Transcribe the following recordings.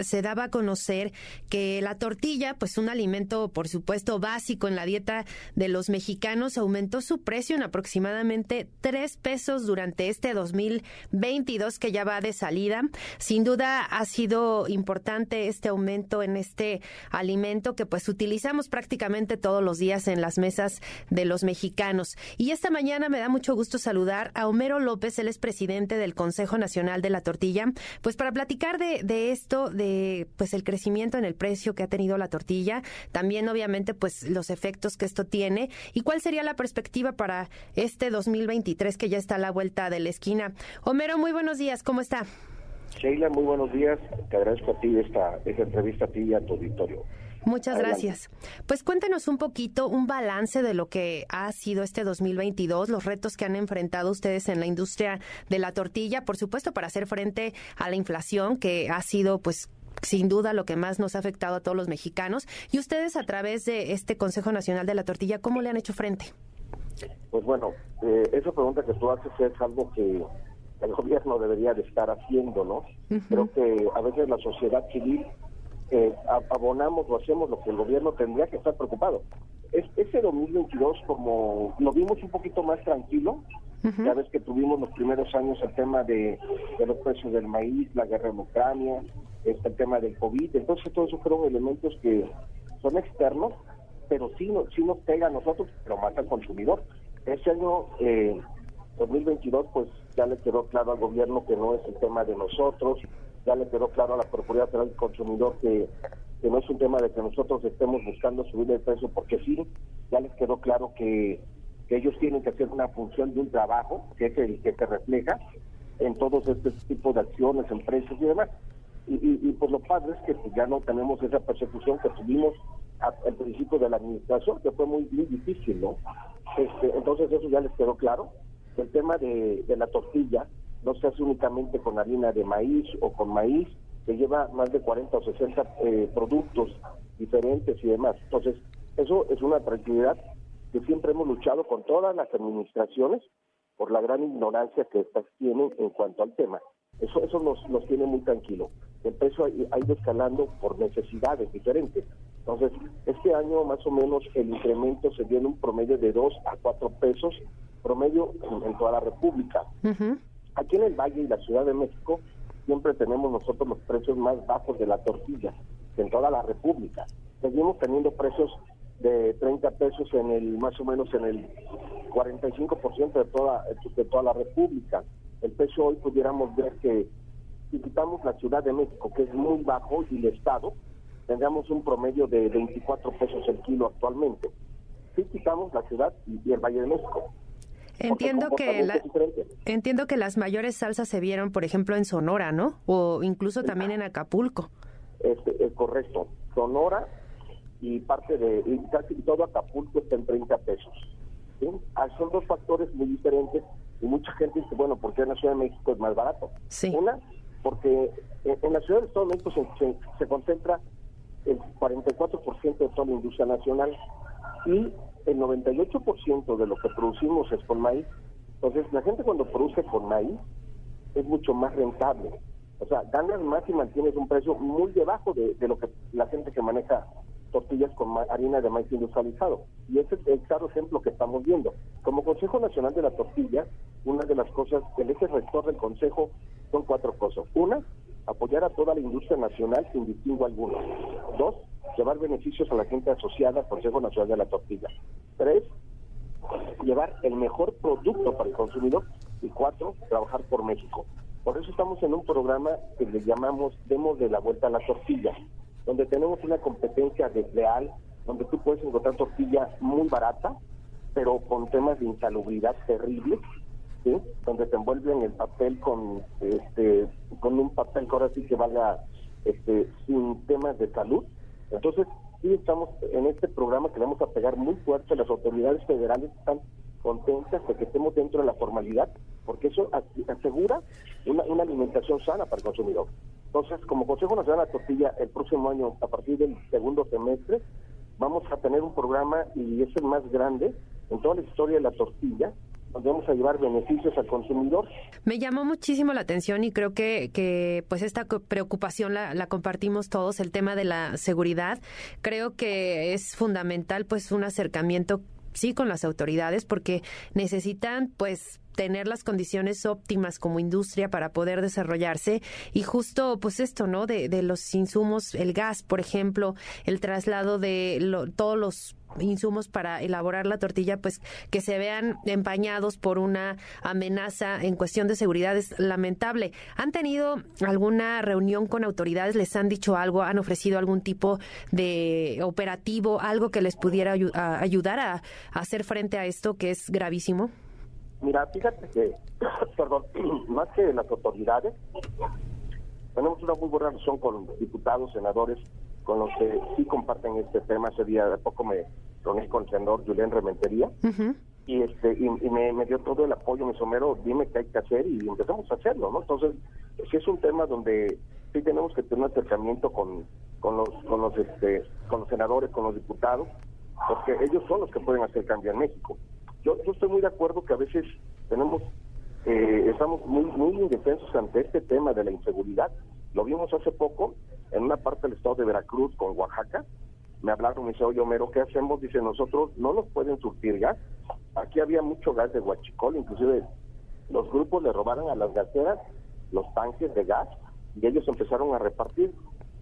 se daba a conocer que la tortilla, pues un alimento por supuesto básico en la dieta de los mexicanos, aumentó su precio en aproximadamente tres pesos durante este 2022 que ya va de salida. Sin duda ha sido importante este aumento en este alimento que pues utilizamos prácticamente todos los días en las mesas de los mexicanos. Y esta mañana me da mucho gusto saludar a Homero López, él es presidente del Consejo Nacional de la Tortilla, pues para platicar de esto, de pues el crecimiento en el precio que ha tenido la tortilla, también obviamente pues los efectos que esto tiene y cuál sería la perspectiva para este 2023 que ya está a la vuelta de la esquina. Homero, muy buenos días, ¿cómo está? Sheila, muy buenos días. Te agradezco a ti esta, esta entrevista a ti y a tu auditorio. Muchas gracias. Pues cuéntenos un poquito un balance de lo que ha sido este 2022, los retos que han enfrentado ustedes en la industria de la tortilla, por supuesto, para hacer frente a la inflación que ha sido pues sin duda lo que más nos ha afectado a todos los mexicanos. Y ustedes a través de este Consejo Nacional de la Tortilla, ¿cómo le han hecho frente? Pues bueno, eh, esa pregunta que tú haces es algo que el gobierno debería de estar haciendo, ¿no? Creo que a veces la sociedad civil eh, abonamos o hacemos lo que el gobierno tendría que estar preocupado. Es, ese 2022 como lo vimos un poquito más tranquilo, ya ves que tuvimos los primeros años el tema de, los precios del maíz, la guerra en Ucrania, este, el tema del COVID, entonces todos esos fueron elementos que son externos, pero sí, no, sí nos pega a nosotros, pero más al consumidor. Ese año eh, 2022 pues ya le quedó claro al gobierno que no es el tema de nosotros, ya le quedó claro a la Procuraduría Federal del Consumidor que, no es un tema de que nosotros estemos buscando subir el precio, porque sí, ya les quedó claro que, ellos tienen que hacer una función de un trabajo, que es el que se refleja en todos estos tipos de acciones, empresas y demás. Y, y, pues lo padre es que ya no tenemos esa persecución que tuvimos al principio de la administración, que fue muy, difícil, ¿no? Este, entonces eso ya les quedó claro. El tema de, de la tortilla, no se hace únicamente con harina de maíz o con maíz, se lleva más de 40 o 60 eh, productos diferentes y demás. Entonces, eso es una tranquilidad que siempre hemos luchado con todas las administraciones por la gran ignorancia que estas tienen en cuanto al tema. Eso eso nos, nos tiene muy tranquilo. El precio ha, ido escalando por necesidades diferentes. Entonces, este año más o menos el incremento se dio en un promedio de 2 a 4 pesos promedio en, toda la República. Aquí en el Valle y la Ciudad de México siempre tenemos nosotros los precios más bajos de la tortilla en toda la República. Seguimos teniendo precios de 30 pesos en el más o menos en el 45% de toda de toda la República. El peso hoy pudiéramos ver que si quitamos la Ciudad de México, que es muy bajo, y el Estado, tendríamos un promedio de 24 pesos el kilo actualmente. Si quitamos la Ciudad y el Valle de México, Entiendo que entiendo que las mayores salsas se vieron, por ejemplo, en Sonora, ¿no? O incluso también en Acapulco. Este, es correcto. Sonora y parte de y casi todo Acapulco está en 30 pesos. Ah, son dos factores muy diferentes y mucha gente dice, bueno, ¿por qué en la Ciudad de México es más barato? Sí. Una, porque en la Ciudad de México se, se concentra el 44% de toda la industria nacional y el 98% de lo que producimos es con maíz. Entonces, la gente cuando produce con maíz es mucho más rentable. O sea, ganas más y mantienes un precio muy debajo de, lo que la gente que maneja tortillas con harina de maíz industrializado. Y ese es el claro ejemplo que estamos viendo. Como Consejo Nacional de la Tortilla, una de las cosas, el eje rector del Consejo son cuatro cosas. Una, apoyar a toda la industria nacional sin distingo alguno. Dos, llevar beneficios a la gente asociada al Consejo Nacional de la Tortilla. Tres, llevar el mejor producto para el consumidor. Y cuatro, trabajar por México. Por eso estamos en un programa que le llamamos Demos de la Vuelta a la Tortilla, donde tenemos una competencia desleal, donde tú puedes encontrar tortilla muy barata, pero con temas de insalubridad terribles, ¿sí? donde te envuelven el papel con este con un papel que ahora sí que valga este, sin temas de salud entonces, sí estamos en este programa que vamos a pegar muy fuerte, las autoridades federales están contentas de que estemos dentro de la formalidad, porque eso asegura una, alimentación sana para el consumidor. Entonces, como Consejo Nacional de la Tortilla, el próximo año, a partir del segundo semestre, vamos a tener un programa, y es el más grande en toda la historia de la tortilla, a llevar beneficios al consumidor. Me llamó muchísimo la atención y creo que, que pues esta preocupación la, la, compartimos todos, el tema de la seguridad. Creo que es fundamental pues un acercamiento sí con las autoridades porque necesitan pues tener las condiciones óptimas como industria para poder desarrollarse y justo pues esto, ¿no? De, los insumos, el gas, por ejemplo, el traslado de todos los insumos para elaborar la tortilla, pues que se vean empañados por una amenaza en cuestión de seguridad es lamentable. ¿Han tenido alguna reunión con autoridades? ¿Les han dicho algo? ¿Han ofrecido algún tipo de operativo, algo que les pudiera ayudar a hacer frente a esto que es gravísimo? Mira, fíjate que, perdón, más que las autoridades, tenemos una muy buena relación con diputados, senadores, con los que sí comparten este tema. Ese día de poco me reuní con el senador Julián Rementería y este y, me, dio todo el apoyo, mi somero, dime qué hay que hacer y empezamos a hacerlo, ¿no? Entonces, sí es un tema donde sí tenemos que tener un acercamiento con, con los con los este con los senadores, con los diputados, porque ellos son los que pueden hacer cambio en México yo, yo estoy muy de acuerdo que a veces tenemos, eh, estamos muy, muy indefensos ante este tema de la inseguridad. Lo vimos hace poco en una parte del estado de Veracruz con Oaxaca. Me hablaron y me dice, oye Homero, ¿qué hacemos? Dice, nosotros no nos pueden surtir gas. Aquí había mucho gas de huachicol, inclusive los grupos le robaron a las gaseras los tanques de gas y ellos empezaron a repartir,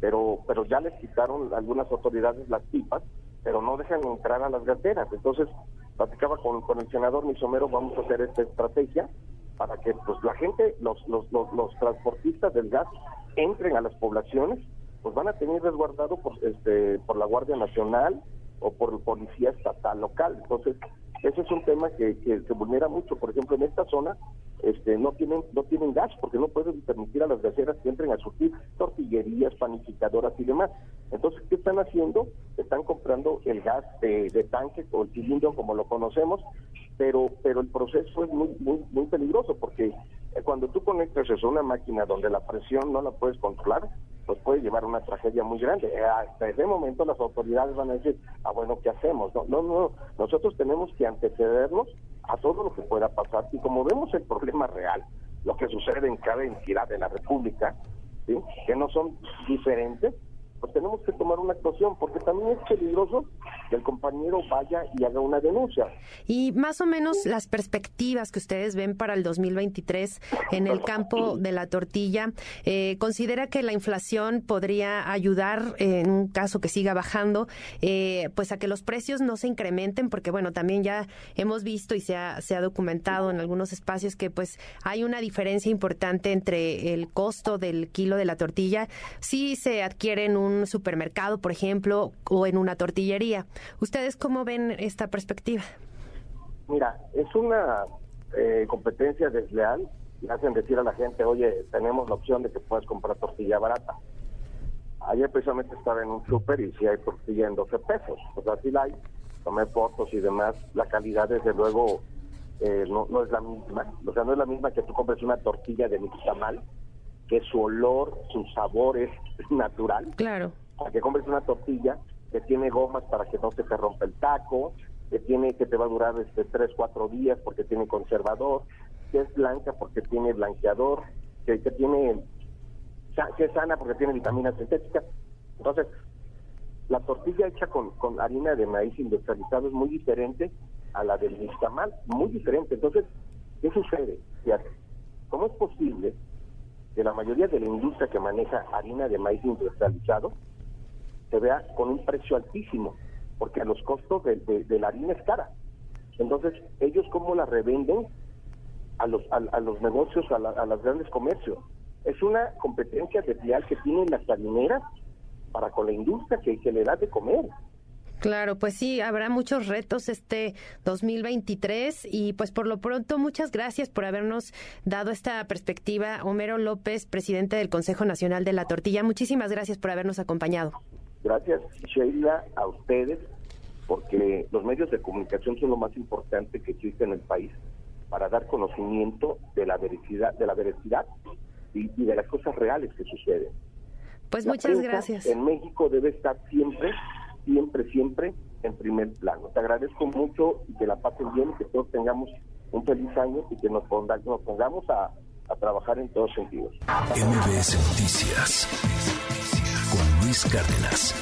pero pero ya les quitaron algunas autoridades las pipas, pero no dejan entrar a las gaseras. Entonces, platicaba con, con el senador Misomero, vamos a hacer esta estrategia para que pues la gente, los, los, los, transportistas del gas entren a las poblaciones, pues van a tener resguardado por, este, por la Guardia Nacional o por policía estatal local. Entonces, ese es un tema que, que se vulnera mucho. Por ejemplo, en esta zona este, no tienen no tienen gas porque no pueden permitir a las gaseras que entren a surtir tortillerías, panificadoras y demás. Entonces, ¿qué están haciendo? Están comprando el gas de, tanque o el cilindro como lo conocemos, pero pero el proceso es muy muy muy peligroso porque eh, cuando tú conectas eso a una máquina donde la presión no la puedes controlar, pues puede llevar a una tragedia muy grande. Eh, hasta ese momento las autoridades van a decir, ah, bueno, ¿qué hacemos? No, no, no, nosotros tenemos que antecedernos a todo lo que pueda pasar. Y como vemos el problema real, lo que sucede en cada entidad de la República, que no son diferentes, pues tenemos que tomar una actuación, porque también es peligroso que el compañero vaya y haga una denuncia. Y más o menos las perspectivas que ustedes ven para el 2023 en el campo de la tortilla, eh, ¿considera que la inflación podría ayudar, en un caso que siga bajando, eh, pues a que los precios no se incrementen? Porque bueno, también ya hemos visto y se ha, se ha documentado en algunos espacios que pues hay una diferencia importante entre el costo del kilo de la tortilla. Si se adquieren un un supermercado, por ejemplo, o en una tortillería. ¿Ustedes cómo ven esta perspectiva? Mira, es una eh, competencia desleal y hacen decir a la gente, oye, tenemos la opción de que puedas comprar tortilla barata. Ayer precisamente estaba en un súper y si hay tortilla en 12 pesos. Pues así la hay. Tomé fotos y demás. La calidad, desde luego, eh, no, no es la misma. O sea, no es la misma que tú compres una tortilla de nixtamal que su olor, su sabor es natural. Claro. Para que compres una tortilla que tiene gomas para que no se te rompa el taco, que tiene que te va a durar este tres, cuatro días porque tiene conservador, que es blanca porque tiene blanqueador, que, tiene que es sana porque tiene vitaminas sintéticas. Entonces, la tortilla hecha con, con harina de maíz industrializado es muy diferente a la del nixtamal, muy diferente. Entonces, ¿qué sucede? ¿Cómo es posible de la mayoría de la industria que maneja harina de maíz industrializado se vea con un precio altísimo, porque a los costos de, la harina es cara. Entonces, ellos cómo la revenden a los, a, los negocios, a, a los grandes comercios. Es una competencia desleal que tienen las harineras para con la industria que, que le da de comer. Claro, pues sí, habrá muchos retos este 2023 y pues por lo pronto muchas gracias por habernos dado esta perspectiva. Homero López, presidente del Consejo Nacional de la Tortilla, muchísimas gracias por habernos acompañado. Gracias, Sheila, a ustedes, porque los medios de comunicación son lo más importante que existe en el país para dar conocimiento de la veracidad, de la veracidad y, de las cosas reales que suceden. Pues muchas gracias. En México debe estar siempre siempre, siempre en primer plano. Te agradezco mucho y que la pasen bien y que todos tengamos un feliz año y que nos, nos pongamos a, a trabajar en todos sentidos. MBS Noticias Cárdenas.